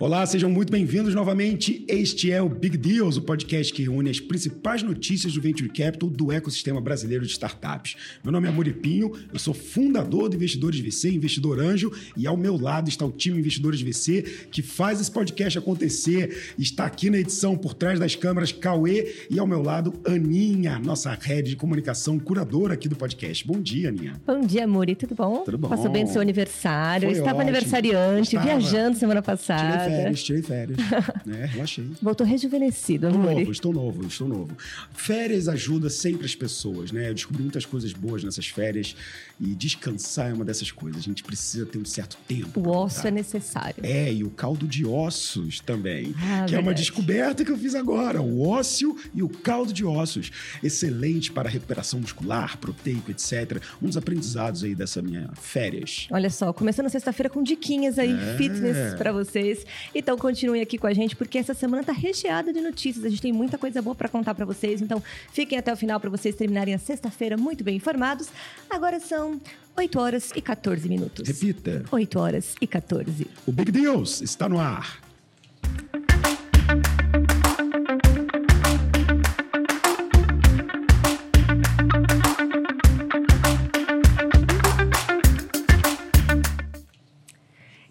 Olá, sejam muito bem-vindos novamente. Este é o Big Deals, o podcast que reúne as principais notícias do Venture Capital do ecossistema brasileiro de startups. Meu nome é Muripinho, eu sou fundador do Investidores VC, investidor anjo, e ao meu lado está o time Investidores VC que faz esse podcast acontecer. Está aqui na edição por trás das câmeras Cauê e ao meu lado Aninha, nossa rede de comunicação curadora aqui do podcast. Bom dia, Aninha. Bom dia, Muri, tudo bom? Tudo bom. Passou bem no seu aniversário, Foi estava ótimo. aniversariante, Estava. viajando semana passada. Tirei férias, tirei férias. né? Relaxei. Voltou rejuvenescido, Estou Muri. novo, estou novo, estou novo. Férias ajuda sempre as pessoas, né? Eu descobri muitas coisas boas nessas férias e descansar é uma dessas coisas. A gente precisa ter um certo tempo. O osso é necessário. É, e o caldo de ossos também. Ah, que é uma verdade. descoberta que eu fiz agora. O ósseo e o caldo de ossos. Excelente para recuperação muscular, proteico, etc. Um dos aprendizados aí dessa minha férias. Olha só, começando sexta-feira com diquinhas aí, É. fitness pra vocês. Então continuem aqui com a gente, porque essa semana tá recheada de notícias. A gente tem muita coisa boa pra contar pra vocês. Então fiquem até o final pra vocês terminarem a sexta-feira muito bem informados. Agora são 8 horas e 14 minutos. Repita. 8 horas e 14. O Big Deals está no ar.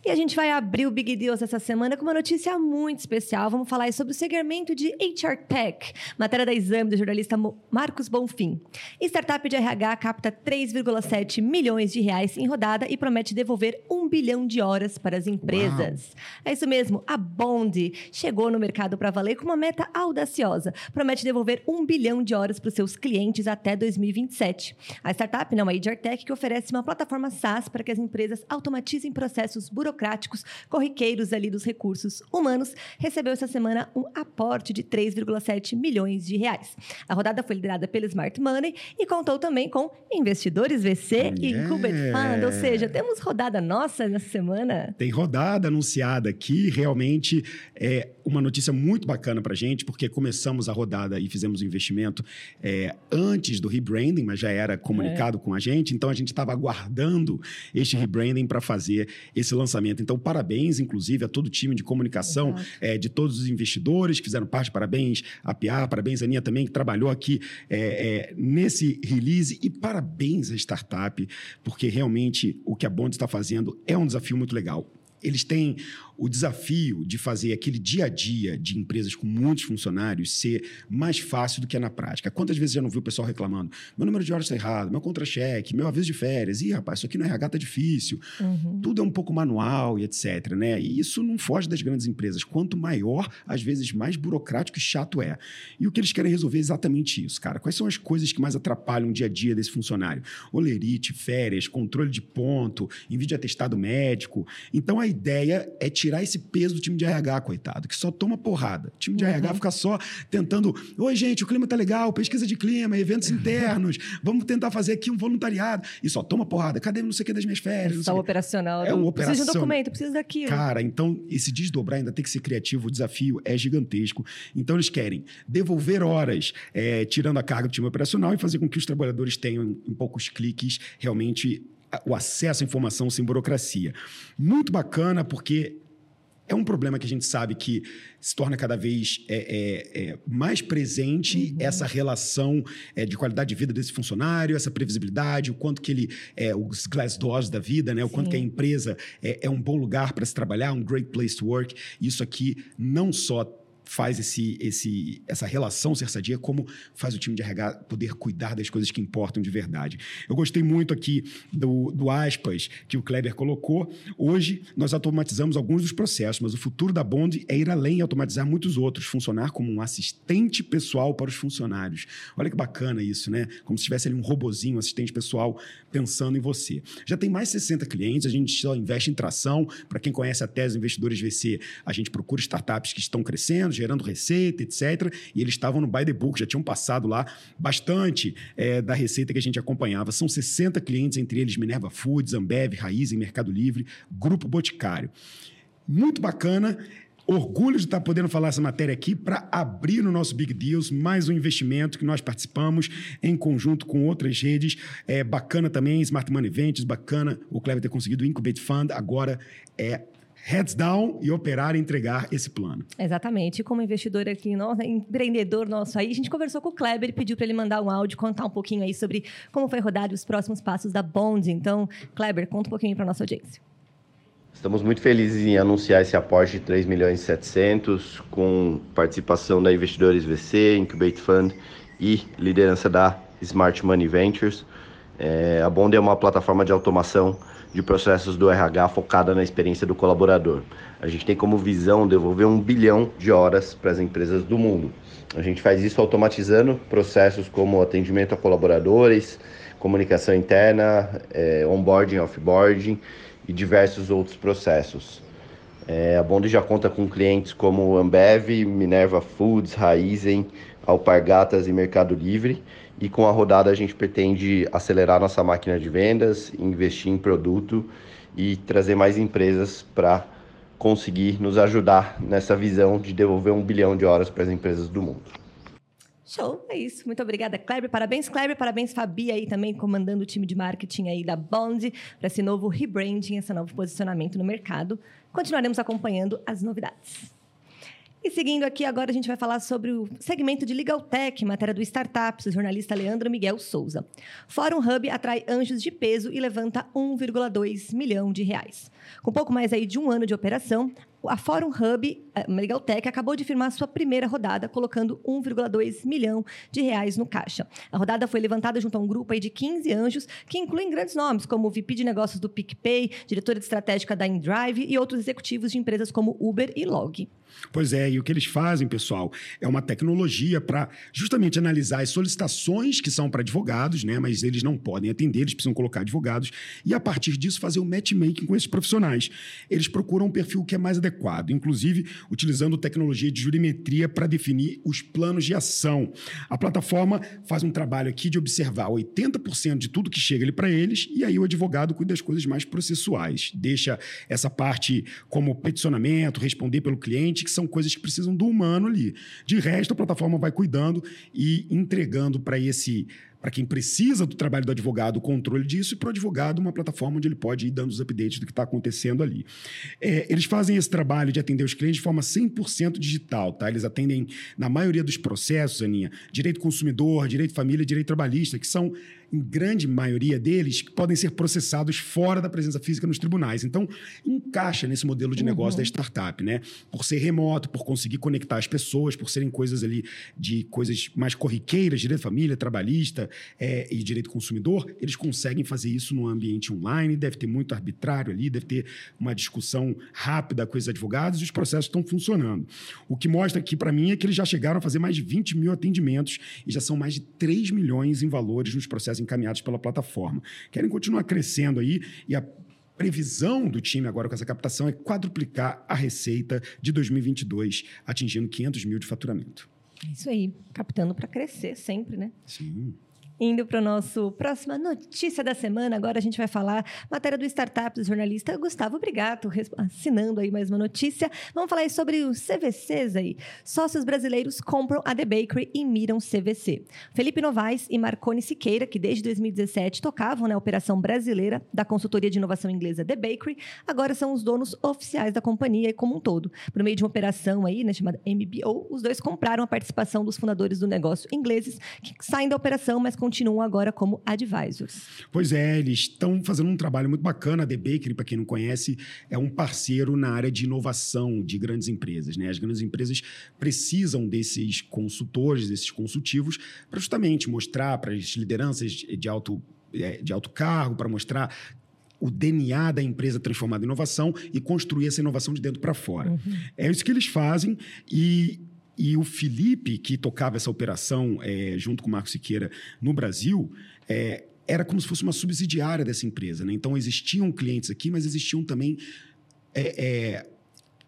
E a gente vai abrir o Big Deals essa semana com uma notícia muito especial. Vamos falar sobre o segmento de HR Tech, matéria da Exame do jornalista Marcos Bonfim. Startup de RH capta 3,7 milhões de reais em rodada e promete devolver um bilhão de horas para as empresas. É isso mesmo, a Bond chegou no mercado para valer com uma meta audaciosa. Promete devolver um bilhão de horas para os seus clientes até 2027. A startup não é HR Tech que oferece uma plataforma SaaS para que as empresas automatizem processos burocráticos corriqueiros ali dos recursos humanos, recebeu essa semana um aporte de 3,7 milhões de reais. A rodada foi liderada pela Smart Money e contou também com investidores VC e Yeah. Fund, ou seja, temos rodada nossa nessa semana. Tem rodada anunciada aqui, realmente é uma notícia muito bacana para gente, porque começamos a rodada e fizemos o investimento é, antes do rebranding, mas já era comunicado É. com a gente, então a gente estava aguardando este rebranding para fazer esse lançamento. Então, parabéns, inclusive, a todo o time de comunicação, é, de todos os investidores que fizeram parte, parabéns a Pia, parabéns a Aninha também, que trabalhou aqui é, é, nesse release, e parabéns à startup, porque realmente o que a Bond está fazendo é um desafio muito legal. Eles têm o desafio de fazer aquele dia a dia de empresas com muitos funcionários ser mais fácil do que é na prática. Quantas vezes já não viu o pessoal reclamando? Meu número de horas está errado, meu contra-cheque, meu aviso de férias. Ih, rapaz, isso aqui no RH está difícil. Tudo é um pouco manual e etc. Né? E isso não foge das grandes empresas. Quanto maior, às vezes mais burocrático e chato é. E o que eles querem resolver é exatamente isso, cara. Quais são as coisas que mais atrapalham o dia a dia desse funcionário? Olerite, férias, controle de ponto, envio de atestado médico. Então a ideia é tirar esse peso do time de RH, coitado, que só toma porrada. O time de RH fica só tentando. Oi, gente, o clima tá legal, pesquisa de clima, eventos internos, vamos tentar fazer aqui um voluntariado. E só toma porrada. Cadê não sei o que das minhas férias? sei Só o operacional. É do- o Precisa de um operacional. documento, precisa daquilo. Cara, então esse desdobrar ainda tem que ser criativo, o desafio é gigantesco. Então eles querem devolver horas, é, tirando a carga do time operacional e fazer com que os trabalhadores tenham, em poucos cliques, realmente o acesso à informação sem burocracia. Muito bacana, porque é um problema que a gente sabe que se torna cada vez é, é, é, mais presente essa relação é, de qualidade de vida desse funcionário, essa previsibilidade, o quanto que ele é os glass doors da vida, né? O quanto Sim. que a empresa é, é um bom lugar para se trabalhar, um great place to work. Isso aqui não só faz esse, esse, essa relação ser sadia, como faz o time de RH poder cuidar das coisas que importam de verdade. Eu gostei muito aqui do, do aspas que o Kleber colocou. Hoje, nós automatizamos alguns dos processos, mas o futuro da Bond é ir além e automatizar muitos outros, funcionar como um assistente pessoal para os funcionários. Olha que bacana isso, né? Como se tivesse ali um robozinho, um assistente pessoal pensando em você. Já tem mais de 60 clientes, a gente só investe em tração. Para quem conhece a tese Investidores VC, a gente procura startups que estão crescendo, gerando receita, etc. E eles estavam no By the Book, já tinham passado lá bastante é, da receita que a gente acompanhava. São 60 clientes, entre eles Minerva Foods, Ambev, Raiz, Mercado Livre, Grupo Boticário. Muito bacana. Orgulho de estar podendo falar essa matéria aqui para abrir no nosso Big Deals mais um investimento que nós participamos em conjunto com outras redes. É bacana também, Smart Money Ventures, bacana o Clever ter conseguido o Incubate Fund. Agora é heads down e operar e entregar esse plano. Exatamente. E como investidor aqui, nosso, empreendedor nosso aí, a gente conversou com o Kleber e pediu para ele mandar um áudio, contar um pouquinho aí sobre como foi rodado os próximos passos da Bond. Então, Kleber, conta um pouquinho para nossa audiência. Estamos muito felizes em anunciar esse aporte de 3 milhões e 700 com participação da Investidores VC, Incubate Fund e liderança da Smart Money Ventures. É, a Bond é uma plataforma de automação de processos do RH focada na experiência do colaborador. A gente tem como visão devolver um bilhão de horas para as empresas do mundo. A gente faz isso automatizando processos como atendimento a colaboradores, comunicação interna, é, onboarding, offboarding e diversos outros processos. É, a Bond já conta com clientes como Ambev, Minerva Foods, Raizen, Alpargatas e Mercado Livre. E com a rodada a gente pretende acelerar nossa máquina de vendas, investir em produto e trazer mais empresas para conseguir nos ajudar nessa visão de devolver um bilhão de horas para as empresas do mundo. Show, é isso. Muito obrigada, Kleber. Parabéns, Kleber. Parabéns, Fabi, aí também comandando o time de marketing aí da Bond para esse novo rebranding, esse novo posicionamento no mercado. Continuaremos acompanhando as novidades. E seguindo aqui, agora a gente vai falar sobre o segmento de Legal Tech, matéria do Startups, o jornalista Leandro Miguel Souza. Fórum Hub atrai anjos de peso e levanta 1,2 milhão de reais. Com pouco mais aí de um ano de operação, a Fórum Hub, a Legal Tech, acabou de firmar sua primeira rodada, colocando 1,2 milhão de reais no caixa. A rodada foi levantada junto a um grupo de 15 anjos, que incluem grandes nomes, como o VP de negócios do PicPay, diretora de estratégica da InDrive e outros executivos de empresas como Uber e Log. Pois é, e o que eles fazem, pessoal, é uma tecnologia para justamente analisar as solicitações que são para advogados, né? Mas eles não podem atender, eles precisam colocar advogados, e a partir disso fazer o um matchmaking com esses profissionais. Eles procuram um perfil que é mais adequado, inclusive utilizando tecnologia de jurimetria para definir os planos de ação. A plataforma faz um trabalho aqui de observar 80% de tudo que chega ali para eles, e aí o advogado cuida das coisas mais processuais. Deixa essa parte como peticionamento, responder pelo cliente que são coisas que precisam do humano ali. De resto, a plataforma vai cuidando e entregando para esse para quem precisa do trabalho do advogado, o controle disso, e para o advogado, uma plataforma onde ele pode ir dando os updates do que está acontecendo ali. É, eles fazem esse trabalho de atender os clientes de forma 100% digital, tá? Eles atendem, na maioria dos processos, Aninha, direito consumidor, direito família, direito trabalhista, que são em grande maioria deles, que podem ser processados fora da presença física nos tribunais. Então, encaixa nesse modelo de negócio uhum. da startup, né? Por ser remoto, por conseguir conectar as pessoas, por serem coisas ali de coisas mais corriqueiras, direito família, trabalhista é, e direito consumidor, eles conseguem fazer isso no ambiente online, deve ter muito arbitrário ali, deve ter uma discussão rápida com os advogados e os processos estão funcionando. O que mostra aqui para mim é que eles já chegaram a fazer mais de 20 mil atendimentos e já são mais de 3 milhões em valores nos processos encaminhados pela plataforma. Querem continuar crescendo aí e a previsão do time agora com essa captação é quadruplicar a receita de 2022, atingindo 500 mil de faturamento. É isso aí, captando para crescer sempre, né? Sim. Indo para o nosso próxima notícia da semana, agora a gente vai falar matéria do startup do jornalista Gustavo Brigato, assinando aí mais uma notícia. Vamos falar aí sobre os CVCs aí. Sócios brasileiros compram a The Bakery e miram CVC. Felipe Novaes e Marconi Siqueira, que desde 2017 tocavam na operação brasileira da consultoria de inovação inglesa The Bakery, agora são os donos oficiais da companhia como um todo. Por meio de uma operação aí, né, chamada MBO, os dois compraram a participação dos fundadores do negócio ingleses, que saem da operação, mas com continuam agora como advisors. Pois é, eles estão fazendo um trabalho muito bacana. A The Bakery, para quem não conhece, é um parceiro na área de inovação de grandes empresas. Né? As grandes empresas precisam desses consultores, desses consultivos, para justamente mostrar para as lideranças de alto, é, de alto cargo, para mostrar o DNA da empresa transformada em inovação e construir essa inovação de dentro para fora. Uhum. É isso que eles fazem e e o Felipe, que tocava essa operação é, junto com o Marcos Siqueira no Brasil, é, era como se fosse uma subsidiária dessa empresa. Né? Então, existiam clientes aqui, mas existiam também é, é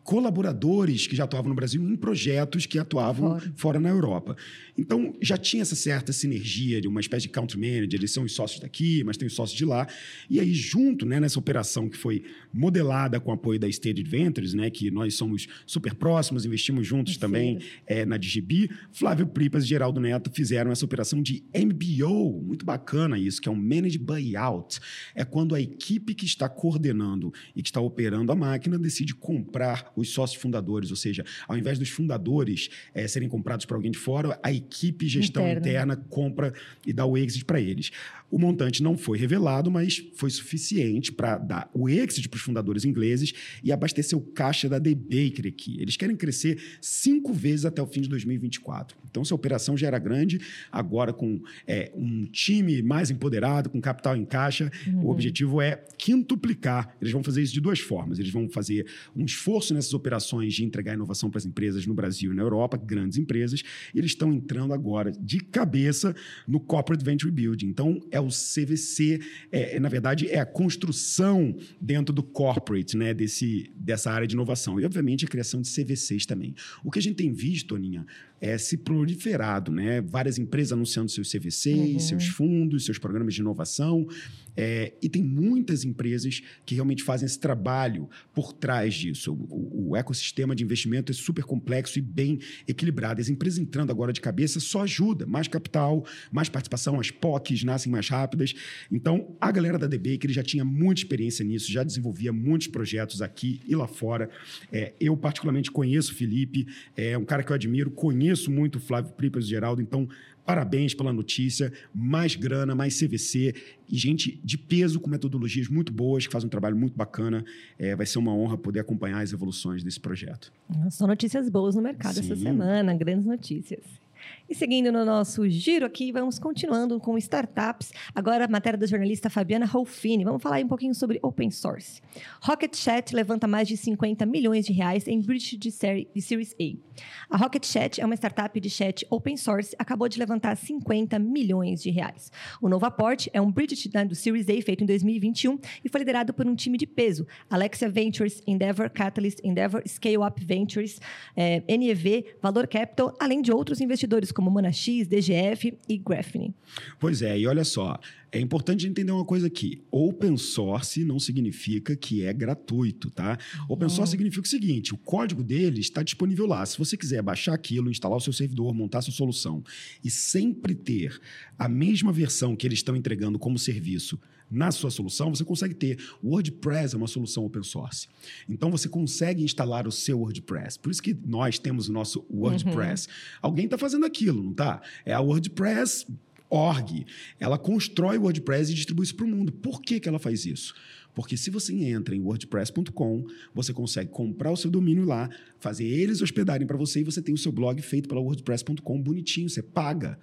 colaboradores que já atuavam no Brasil em projetos que atuavam fora. fora. na Europa. Então, já tinha essa certa sinergia de uma espécie de country manager, eles são os sócios daqui, mas tem os sócios de lá. E aí, junto né, nessa operação que foi modelada com o apoio da State Ventures, né, que nós somos super próximos, investimos juntos Sim. também é, na DGB, Flávio Pripas e Geraldo Neto fizeram essa operação de MBO, muito bacana isso, que é um Managed Buyout. É quando a equipe que está coordenando e que está operando a máquina decide comprar os sócios fundadores, ou seja, ao invés dos fundadores é, serem comprados por alguém de fora, a equipe gestão interna, interna compra e dá o exit para eles. O montante não foi revelado, mas foi suficiente para dar o exit para os fundadores ingleses e abastecer o caixa da The Baker aqui. Eles querem crescer cinco vezes até o fim de 2024. Então, se a operação já era grande, agora com é, um time mais empoderado, com capital em caixa, uhum. o objetivo é quintuplicar. Eles vão fazer isso de duas formas. Eles vão fazer um esforço nessas operações de entregar inovação para as empresas no Brasil e na Europa, grandes empresas, eles estão entrando agora de cabeça no Corporate Venture Building. Então, é o CVC, é, é, na verdade, é a construção dentro do corporate, né, desse, dessa área de inovação. E, obviamente, a criação de CVCs também. O que a gente tem visto, Aninha, é se proliferado, né? Várias empresas anunciando seus CVCs, uhum. seus fundos, seus programas de inovação. É, e tem muitas empresas que realmente fazem esse trabalho por trás disso. O, o, ecossistema de investimento é super complexo e bem equilibrado. As empresas entrando agora de cabeça só ajuda. Mais capital, mais participação, as POCs nascem mais rápidas. Então, a galera da DB, que ele já tinha muita experiência nisso, já desenvolvia muitos projetos aqui e lá fora. É, eu, particularmente, conheço o Felipe, é um cara que eu admiro, conheço muito o Flávio Pripas e Geraldo, então Parabéns pela notícia. Mais grana, mais CVC e gente de peso com metodologias muito boas, que faz um trabalho muito bacana. É, vai ser uma honra poder acompanhar as evoluções desse projeto. São notícias boas no mercado Sim. essa semana, grandes notícias. E seguindo no nosso giro aqui, vamos continuando com startups. Agora, a matéria da jornalista Fabiana Rolfini. Vamos falar um pouquinho sobre open source. Rocket Chat levanta mais de 50 milhões de reais em bridge de, de Series A. A Rocket Chat é uma startup de chat open source, acabou de levantar 50 milhões de reais. O novo aporte é um bridge do Series A feito em 2021 e foi liderado por um time de peso: Alexia Ventures, Endeavor Catalyst, Endeavor Scale Up Ventures, eh, NEV, Valor Capital, além de outros investidores como MonaX, DGF e Graphene. Pois é, e olha só, é importante entender uma coisa aqui. Open source não significa que é gratuito, tá? Open source uhum. significa o seguinte: o código dele está disponível lá. Se você quiser baixar aquilo, instalar o seu servidor, montar sua solução e sempre ter a mesma versão que eles estão entregando como serviço na sua solução, você consegue ter. O WordPress é uma solução open source. Então você consegue instalar o seu WordPress. Por isso que nós temos o nosso WordPress. Uhum. Alguém está fazendo aquilo, não tá? É a WordPress org. Ela constrói o WordPress e distribui isso para o mundo. Por que, que ela faz isso? Porque se você entra em wordpress.com, você consegue comprar o seu domínio lá, fazer eles hospedarem para você e você tem o seu blog feito pela wordpress.com bonitinho, você paga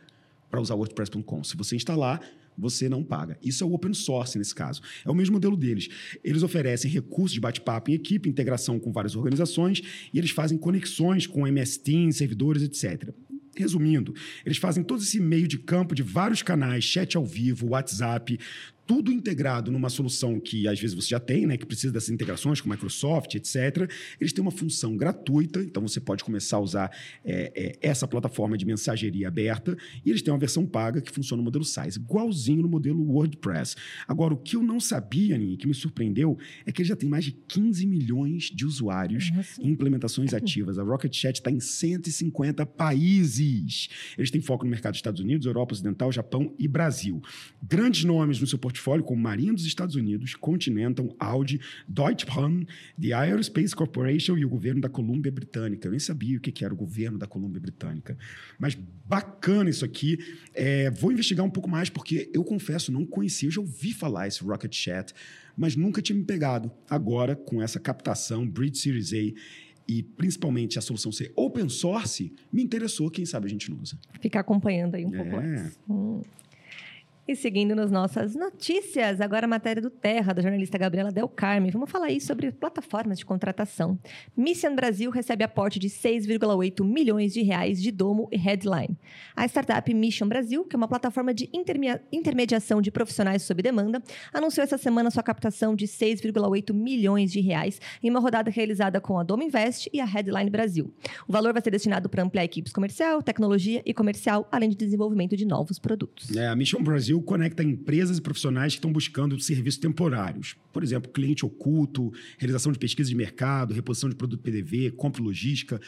para usar wordpress.com. Se você instalar, você não paga. Isso é o open source nesse caso. É o mesmo modelo deles. Eles oferecem recursos de bate-papo em equipe, integração com várias organizações e eles fazem conexões com MS Teams, servidores, etc. Resumindo, eles fazem todo esse meio de campo de vários canais, chat ao vivo, WhatsApp, tudo integrado numa solução que às vezes você já tem, né, que precisa dessas integrações com Microsoft, etc. Eles têm uma função gratuita, então você pode começar a usar é, é, essa plataforma de mensageria aberta, e eles têm uma versão paga que funciona no modelo SaaS, igualzinho no modelo WordPress. Agora, o que eu não sabia, Aninha, que me surpreendeu, é que ele já tem mais de 15 milhões de usuários Nossa. em implementações ativas. A Rocket Chat está em 150 países. Eles têm foco no mercado dos Estados Unidos, Europa Ocidental, Japão e Brasil. Grandes nomes no seu portfólio portfólio como Marinha dos Estados Unidos, Continental, Audi, Deutsche Bahn, The Aerospace Corporation e o governo da Colômbia Britânica. Eu nem sabia o que era o governo da Colômbia Britânica. Mas bacana isso aqui. É, vou investigar um pouco mais, porque eu confesso, não conhecia. Eu já ouvi falar esse Rocket Chat, mas nunca tinha me pegado. Agora, com essa captação, Bridge Series A, e principalmente a solução ser open source, me interessou, quem sabe a gente não usa. Ficar acompanhando aí um é. pouco mais. Hum. E seguindo nas nossas notícias, agora a matéria do Terra, da jornalista Gabriela Del Carme. Vamos falar aí sobre plataformas de contratação. Mission Brasil recebe aporte de 6,8 milhões de reais de domo e headline. A startup Mission Brasil, que é uma plataforma de intermediação de profissionais sob demanda, anunciou essa semana sua captação de 6,8 milhões de reais em uma rodada realizada com a Domo Invest e a Headline Brasil. O valor vai ser destinado para ampliar equipes comercial, tecnologia e comercial, além de desenvolvimento de novos produtos. É, a Mission Brasil conecta empresas e profissionais que estão buscando serviços temporários. Por exemplo, cliente oculto, realização de pesquisa de mercado, reposição de produto PDV, compra e logística.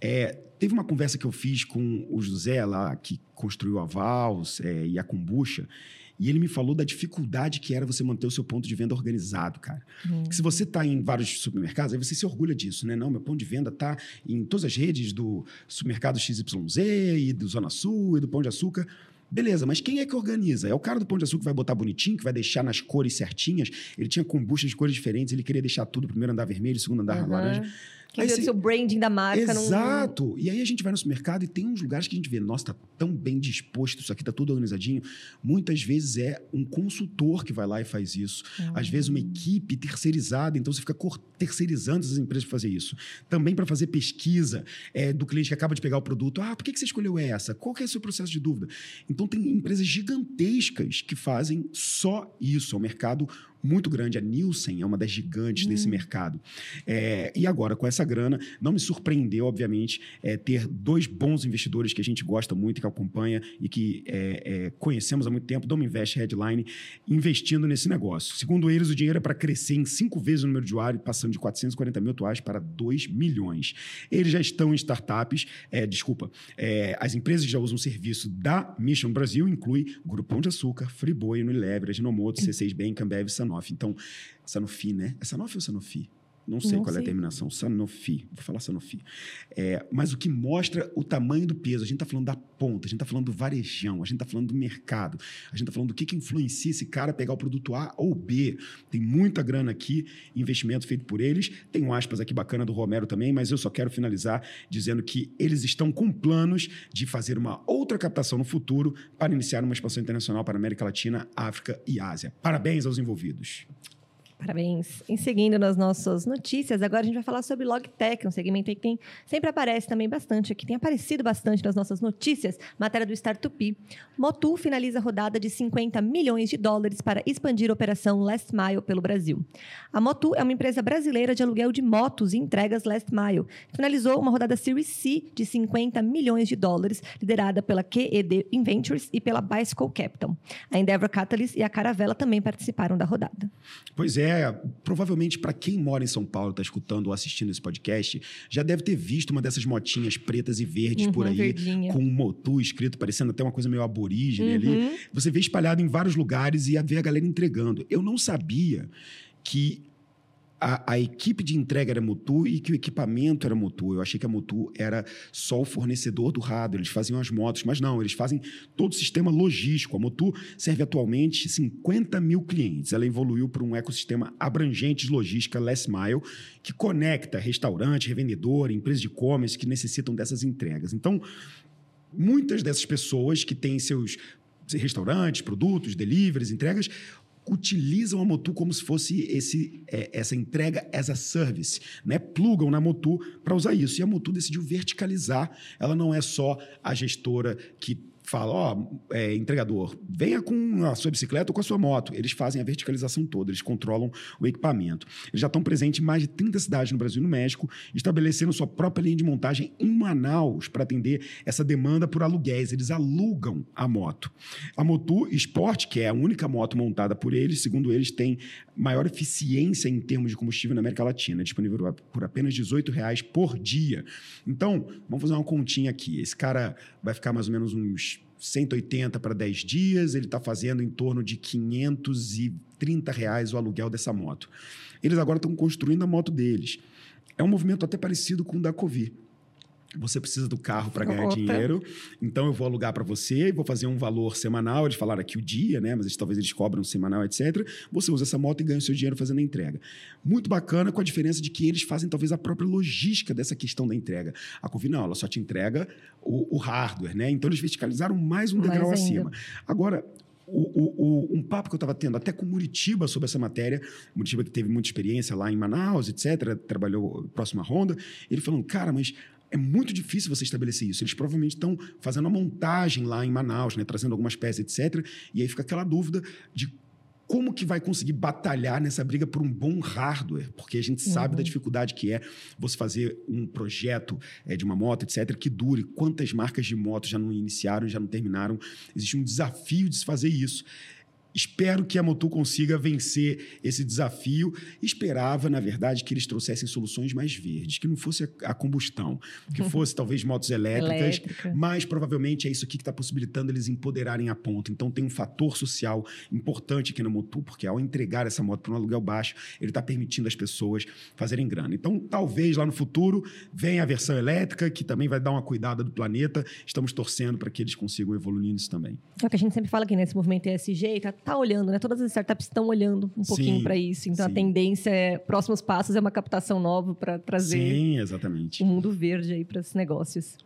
É, teve uma conversa que eu fiz com o José lá, que construiu a Vals é, e a Kombucha, e ele me falou da dificuldade que era você manter o seu ponto de venda organizado, cara. Hum. Se você está em vários supermercados, aí você se orgulha disso, né? Não, meu ponto de venda está em todas as redes do supermercado XYZ e do Zona Sul e do Pão de Açúcar. Beleza, mas quem é que organiza? É o cara do Pão de Açúcar que vai botar bonitinho, que vai deixar nas cores certinhas. Ele tinha kombucha de cores diferentes, ele queria deixar tudo, primeiro andar vermelho, segundo andar uhum. laranja. Que aí, o seu branding da marca. Exato. Não... E aí a gente vai no supermercado e tem uns lugares que a gente vê, nossa, tá tão bem disposto, isso aqui tá tudo organizadinho. Muitas vezes é um consultor que vai lá e faz isso. Uhum. Às vezes uma equipe terceirizada, então você fica terceirizando essas empresas para fazer isso. Também para fazer pesquisa é, do cliente que acaba de pegar o produto. Ah, por que, que você escolheu essa? Qual que é o seu processo de dúvida? Então tem empresas gigantescas que fazem só isso. É um mercado muito grande. A Nielsen é uma das gigantes desse hum. mercado. É, e agora, com essa grana, não me surpreendeu, obviamente, é, ter dois bons investidores que a gente gosta muito, que acompanha e que é, é conhecemos há muito tempo, Dome Invest Headline, investindo nesse negócio. Segundo eles, o dinheiro é para crescer em cinco vezes o número de usuários, passando de 440 mil atuais para 2 milhões. Eles já estão em startups, é, desculpa, é, as empresas que já usam o serviço da Mission Brasil inclui Grupão de Açúcar, Friboi, Unilever, Aginomoto, C6 Bank, Ambev, Sanofi, Sanofi. Então, Sanofi, né? É Sanofi ou Sanofi? Não sei não qual sei. é a terminação. Sanofi. Vou falar Sanofi. É, mas o que mostra o tamanho do peso. A gente está falando da ponta, a gente está falando do varejão, a gente está falando do mercado, a gente está falando do que, que influencia esse cara a pegar o produto A ou B. Tem muita grana aqui, investimento feito por eles. Tem um aspas aqui bacana do Romero também, mas eu só quero finalizar dizendo que eles estão com planos de fazer uma outra captação no futuro para iniciar uma expansão internacional para a América Latina, África e Ásia. Parabéns aos envolvidos. Parabéns. Em seguindo nas nossas notícias, agora a gente vai falar sobre Logtech, um segmento que tem, sempre aparece também bastante aqui, tem aparecido bastante nas nossas notícias, matéria do Startup. Motu finaliza a rodada de 50 milhões de dólares para expandir a operação Last Mile pelo Brasil. A Motu é uma empresa brasileira de aluguel de motos e entregas Last Mile. Finalizou uma rodada Series C de 50 milhões de dólares, liderada pela QED Inventures e pela Bicycle Capital. A Endeavor Catalyst e a Caravela também participaram da rodada. Pois é, é, provavelmente para quem mora em São Paulo, está escutando ou assistindo esse podcast, já deve ter visto uma dessas motinhas pretas e verdes uhum, por aí, verdinha. com um motu escrito, parecendo até uma coisa meio aborígene uhum. ali. Você vê espalhado em vários lugares e vê a galera entregando. Eu não sabia que a, a, equipe de entrega era Mutu e que o equipamento era Mutu. Eu achei que a Mutu era só o fornecedor do hardware, eles faziam as motos, mas não, eles fazem todo o sistema logístico. A Mutu serve atualmente 50 mil clientes. Ela evoluiu para um ecossistema abrangente de logística last mile, que conecta restaurante, revendedor, empresas de e-commerce que necessitam dessas entregas. Então, muitas dessas pessoas que têm seus restaurantes, produtos, deliveries, entregas, utilizam a Motu como se fosse esse, é, essa entrega as a service, né? Plugam na Motu para usar isso. E a Motu decidiu verticalizar. Ela não é só a gestora que fala, ó, oh, é, entregador, venha com a sua bicicleta ou com a sua moto. Eles fazem a verticalização toda, eles controlam o equipamento. Eles já estão presentes em mais de 30 cidades no Brasil e no México, estabelecendo sua própria linha de montagem em Manaus para atender essa demanda por aluguéis. Eles alugam a moto. A Motu Sport, que é a única moto montada por eles, segundo eles, tem maior eficiência em termos de combustível na América Latina, disponível por apenas 18 reais por dia. Então, vamos fazer uma continha aqui. Esse cara vai ficar mais ou menos uns 180 para 10 dias, ele está fazendo em torno de 530 reais o aluguel dessa moto. Eles agora estão construindo a moto deles. É um movimento até parecido com o da Covid. Você precisa do carro para ganhar Opa. dinheiro, então eu vou alugar para você e vou fazer um valor semanal. Eles falaram aqui o dia, né? Mas talvez eles cobram semanal, etc. Você usa essa moto e ganha o seu dinheiro fazendo a entrega. Muito bacana, com a diferença de que eles fazem talvez a própria logística dessa questão da entrega. A Covi não, ela só te entrega o, o hardware, né? Então eles verticalizaram mais um degrau acima. Agora, o, o, o, um papo que eu estava tendo até com Muritiba sobre essa matéria, Muritiba que teve muita experiência lá em Manaus, etc., trabalhou próximo à Honda, ele falando, cara, mas é muito difícil você estabelecer isso. Eles provavelmente estão fazendo a montagem lá em Manaus, né, trazendo algumas peças, etc. E aí fica aquela dúvida de como que vai conseguir batalhar nessa briga por um bom hardware? Porque a gente sabe uhum. da dificuldade que é você fazer um projeto é, de uma moto, etc., que dure. Quantas marcas de moto já não iniciaram, já não terminaram? Existe um desafio de se fazer isso. Espero que a Motu consiga vencer esse desafio. Esperava, na verdade, que eles trouxessem soluções mais verdes, que não fosse a combustão, que fosse talvez motos elétricas, Elétrica. mas provavelmente é isso aqui que está possibilitando eles empoderarem a ponta. Então tem um fator social importante aqui na Motu, porque ao entregar essa moto para um aluguel baixo, ele está permitindo as pessoas fazerem grana. Então talvez lá no futuro venha a versão elétrica, que também vai dar uma cuidada do planeta. Estamos torcendo para que eles consigam evoluir nisso também. É o que a gente sempre fala aqui nesse movimento ESG, tá tá olhando, né? Todas as startups estão olhando um pouquinho para isso. Então sim. a tendência é próximos passos é uma captação nova para trazer sim, exatamente. um mundo verde aí para os negócios.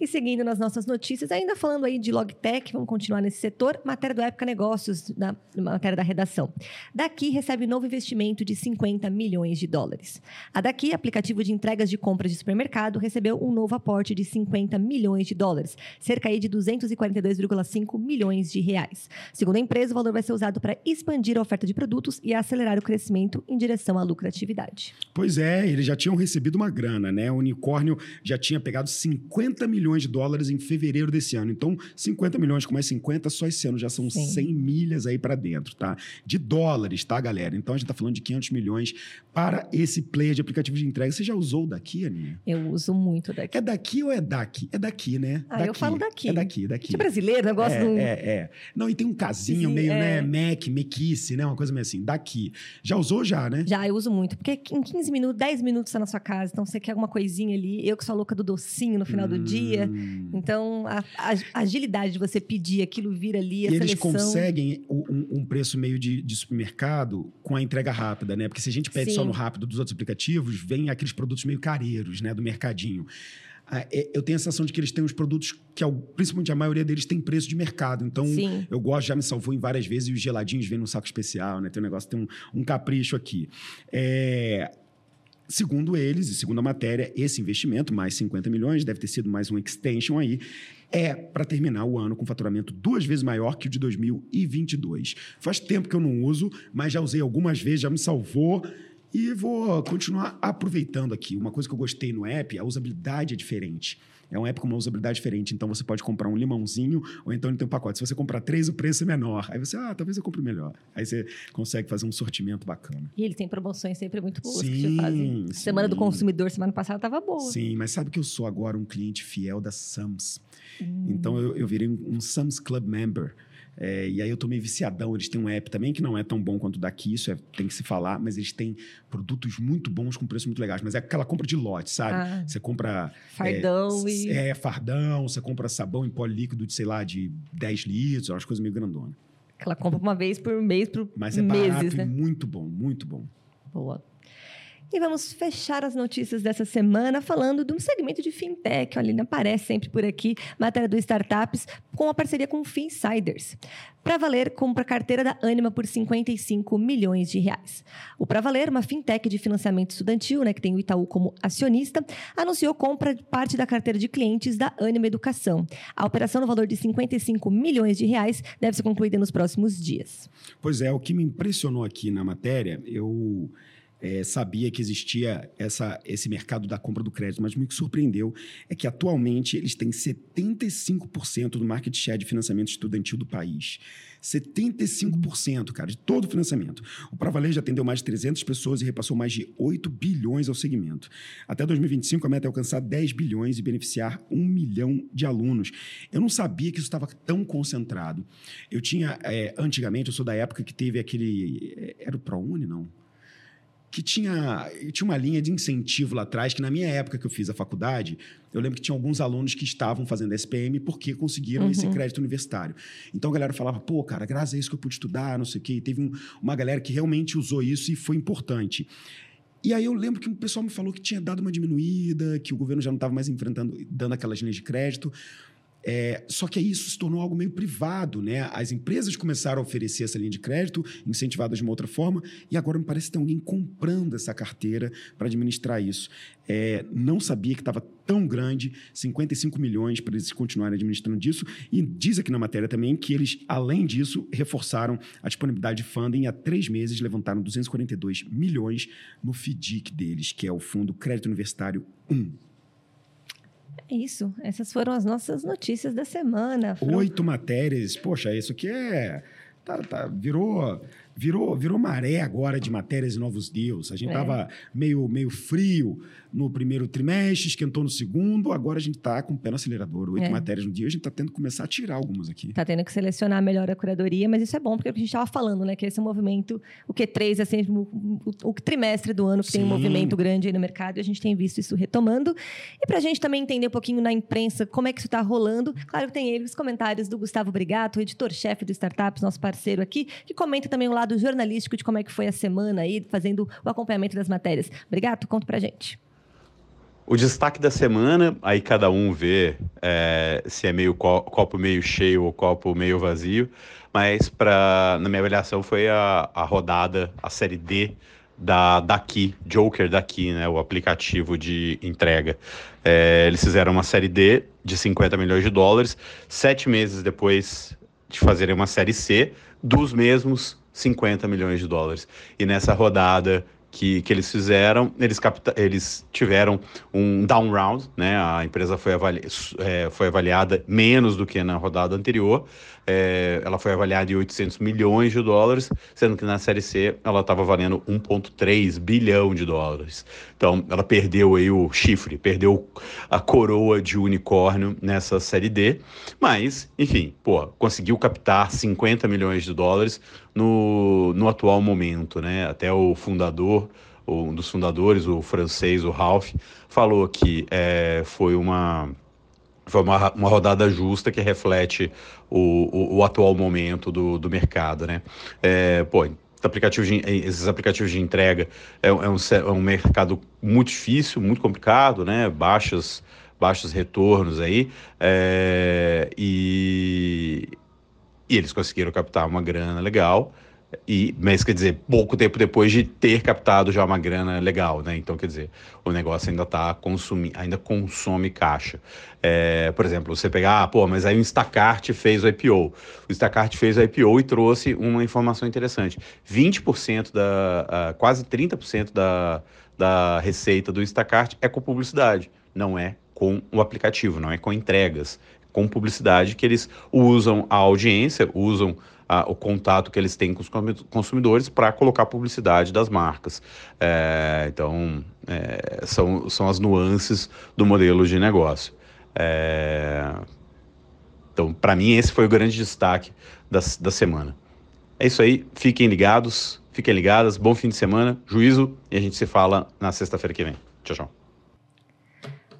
E seguindo nas nossas notícias, ainda falando aí de Logtech, vamos continuar nesse setor, matéria do Época Negócios, na matéria da redação. Daqui recebe novo investimento de 50 milhões de dólares. A Daqui, aplicativo de entregas de compras de supermercado, recebeu um novo aporte de 50 milhões de dólares, cerca aí de 242,5 milhões de reais. Segundo a empresa, o valor vai ser usado para expandir a oferta de produtos e acelerar o crescimento em direção à lucratividade. Pois é, eles já tinham recebido uma grana, né? O unicórnio já tinha pegado 50 milhões milhões de dólares em fevereiro desse ano. Então, 50 milhões com mais 50, só esse ano já são Sim. 100 milhas aí para dentro, tá? De dólares, tá, galera? Então, a gente está falando de 500 milhões para esse player de aplicativo de entrega. Você já usou daqui, Aninha? Eu uso muito daqui. É daqui ou é daqui? É daqui, né? Ah, daqui. eu falo daqui. É daqui, daqui. De brasileiro, gosto é, do... É, é. Não, e tem um casinho Sim, meio, é. né, Mac, mequice, né? Uma coisa meio assim. Daqui. Já usou já, né? Já, eu uso muito. Porque em 15 minutos, 10 minutos está na sua casa. Então, você quer alguma coisinha ali. Eu que sou louca do docinho no final hum. do dia. Então, então, a, a, agilidade de você pedir aquilo vir ali, a e seleção... eles conseguem um, um preço meio de, de, supermercado com a entrega rápida, né? Porque se a gente pede Sim. só no rápido dos outros aplicativos, vem aqueles produtos meio careiros, né? Do mercadinho. Ah, é, eu tenho a sensação de que eles têm uns produtos que, principalmente a maioria deles, tem preço de mercado. Então, Sim. eu gosto, já me salvou em várias vezes, e os geladinhos vêm num saco especial, né? Tem um negócio, tem um, um capricho aqui. É, Segundo eles, e segundo a matéria, esse investimento, mais 50 milhões, deve ter sido mais um extension aí, é para terminar o ano com faturamento duas vezes maior que o de 2022. Faz tempo que eu não uso, mas já usei algumas vezes, já me salvou. E vou continuar aproveitando aqui. Uma coisa que eu gostei no app, a usabilidade é diferente. É um app com uma usabilidade diferente. Então você pode comprar um limãozinho, ou então ele tem um pacote. Se você comprar três, o preço é menor. Aí você, ah, talvez eu compre melhor. Aí você consegue fazer um sortimento bacana. E ele tem promoções sempre muito boas sim, que fazem. Sim. Semana do consumidor, semana passada, estava boa. Sim, mas sabe que eu sou agora um cliente fiel da Sams. Hum. Então eu, eu virei um, um Sams Club Member. É, e aí eu tô meio viciadão. Eles têm um app também que não é tão bom quanto daqui, isso é, tem que se falar, mas eles têm produtos muito bons com preços muito legais. Mas é aquela compra de lote, sabe? Ah, você compra. Fardão é, e. É, fardão, você compra sabão em pó líquido de, sei lá, de 10 litros, umas coisas meio grandonas. Aquela compra uma vez por mês, por Mas é meses, barato né? e muito bom, muito bom. Boa. E vamos fechar as notícias dessa semana falando de um segmento de fintech. Olha, ele aparece sempre por aqui, matéria do Startups, com a parceria com o Finsiders. Pra Valer compra carteira da Anima por 55 milhões de reais. O Pra Valer, uma fintech de financiamento estudantil, né, que tem o Itaú como acionista, anunciou compra de parte da carteira de clientes da Anima Educação. A operação no valor de 55 milhões de reais deve ser concluída nos próximos dias. Pois é, o que me impressionou aqui na matéria, eu é, sabia que existia essa, esse mercado da compra do crédito, mas o que me surpreendeu é que atualmente eles têm 75% do market share de financiamento estudantil do país. 75%, cara, de todo o financiamento. O Pravaler já atendeu mais de 300 pessoas e repassou mais de 8 bilhões ao segmento. Até 2025, a meta é alcançar 10 bilhões e beneficiar 1 milhão de alunos. Eu não sabia que isso estava tão concentrado. Eu tinha, é, antigamente, eu sou da época que teve aquele. É, era o ProUni, não? Que tinha, tinha uma linha de incentivo lá atrás, que na minha época que eu fiz a faculdade, eu lembro que tinha alguns alunos que estavam fazendo SPM porque conseguiram uhum. esse crédito universitário. Então a galera falava, pô, cara, graças a isso que eu pude estudar, não sei o quê. E teve um, uma galera que realmente usou isso e foi importante. E aí eu lembro que o pessoal me falou que tinha dado uma diminuída, que o governo já não estava mais enfrentando, dando aquelas linhas de crédito. É, só que aí isso se tornou algo meio privado, né? As empresas começaram a oferecer essa linha de crédito, incentivadas de uma outra forma, e agora me parece que tem alguém comprando essa carteira para administrar isso. É, não sabia que estava tão grande, 55 milhões para eles continuarem administrando disso. E diz aqui na matéria também que eles, além disso, reforçaram a disponibilidade de funding há três meses, levantaram 242 milhões no FDIC deles, que é o Fundo Crédito Universitário 1. É isso. Essas foram as nossas notícias da semana. Foram... Oito matérias. Poxa, isso aqui é. Tá, tá, virou virou, virou maré agora de matérias e novos deus. A gente estava é. meio, meio frio no primeiro trimestre, esquentou no segundo, agora a gente está com o pé no acelerador. Oito é. matérias no dia, a gente está tendo que começar a tirar algumas aqui. Está tendo que selecionar melhor a curadoria, mas isso é bom, porque é a gente estava falando, né? Que esse movimento, o Q3 é sempre o, o, o trimestre do ano que Sim. tem um movimento grande aí no mercado, e a gente tem visto isso retomando. E para a gente também entender um pouquinho na imprensa como é que isso está rolando, claro que tem ele os comentários do Gustavo Brigato, editor-chefe do Startups, nosso parceiro aqui, que comenta também o lado jornalístico de como é que foi a semana aí, fazendo o acompanhamento das matérias. Obrigado, conta pra gente. O destaque da semana, aí cada um vê é, se é meio co copo meio cheio ou copo meio vazio, mas pra, na minha avaliação foi a, a rodada, a série D da Daqui, Joker Daqui, né, o aplicativo de entrega. É, eles fizeram uma série D de 50 milhões de dólares, sete meses depois de fazerem uma série C dos mesmos 50 milhões de dólares. E nessa rodada que, que eles fizeram, eles, capta, eles tiveram um down round, né? A empresa foi, avali, é, foi avaliada menos do que na rodada anterior. É, ela foi avaliada em 800 milhões de dólares, sendo que na Série C ela estava valendo 1,3 bilhão de dólares. Então, ela perdeu aí o chifre, perdeu a coroa de unicórnio nessa Série D, mas, enfim, pô, conseguiu captar 50 milhões de dólares no, no atual momento, né? Até o fundador, um dos fundadores, o francês, o Ralph, falou que é, foi uma foi uma, uma rodada justa que reflete o, o, o atual momento do, do mercado, né? É, pô, aplicativo de, esses aplicativos de entrega é, é, um, é um mercado muito difícil, muito complicado, né? Baixos, baixos retornos aí. É, e, e eles conseguiram captar uma grana legal. E, mas quer dizer, pouco tempo depois de ter captado já uma grana legal, né? Então, quer dizer, o negócio ainda tá consumindo, ainda consome caixa. É, por exemplo, você pegar, ah, pô, mas aí o Instacart fez o IPO. O Instacart fez o IPO e trouxe uma informação interessante. 20% da, uh, quase 30% da, da receita do Instacart é com publicidade, não é com o aplicativo, não é com entregas com publicidade que eles usam a audiência, usam a, o contato que eles têm com os consumidores para colocar publicidade das marcas. É, então, é, são, são as nuances do modelo de negócio. É, então, para mim, esse foi o grande destaque da, da semana. É isso aí, fiquem ligados, fiquem ligadas, bom fim de semana, juízo, e a gente se fala na sexta-feira que vem. Tchau, tchau.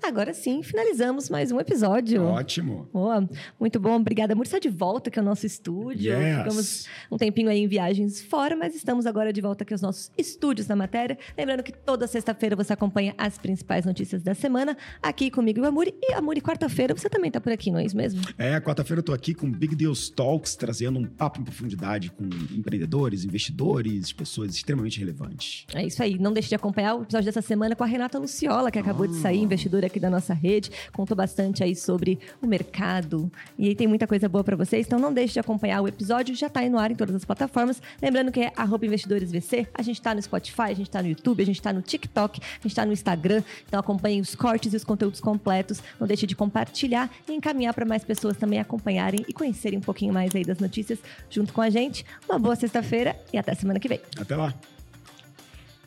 Agora sim, finalizamos mais um episódio. Ótimo. Boa, muito bom. Obrigada. Muito está de volta aqui ao nosso estúdio. Yes. Ficamos um tempinho aí em viagens fora, mas estamos agora de volta aqui aos nossos estúdios da matéria. Lembrando que toda sexta-feira você acompanha as principais notícias da semana aqui comigo e o Amuri. E Amuri, quarta-feira você também está por aqui, não é isso mesmo? É, quarta-feira eu estou aqui com Big Deals Talks, trazendo um papo em profundidade com empreendedores, investidores, pessoas extremamente relevantes. É isso aí. Não deixe de acompanhar o episódio dessa semana com a Renata Luciola, que acabou ah. de sair, investidora aqui da nossa rede, contou bastante aí sobre o mercado e aí tem muita coisa boa para vocês, então não deixe de acompanhar o episódio, já tá aí no ar em todas as plataformas. Lembrando que é investidoresvc, a gente tá no Spotify, a gente tá no YouTube, a gente tá no TikTok, a gente tá no Instagram, então acompanhe os cortes e os conteúdos completos, não deixe de compartilhar e encaminhar para mais pessoas também acompanharem e conhecerem um pouquinho mais aí das notícias junto com a gente. Uma boa sexta-feira e até semana que vem. Até lá.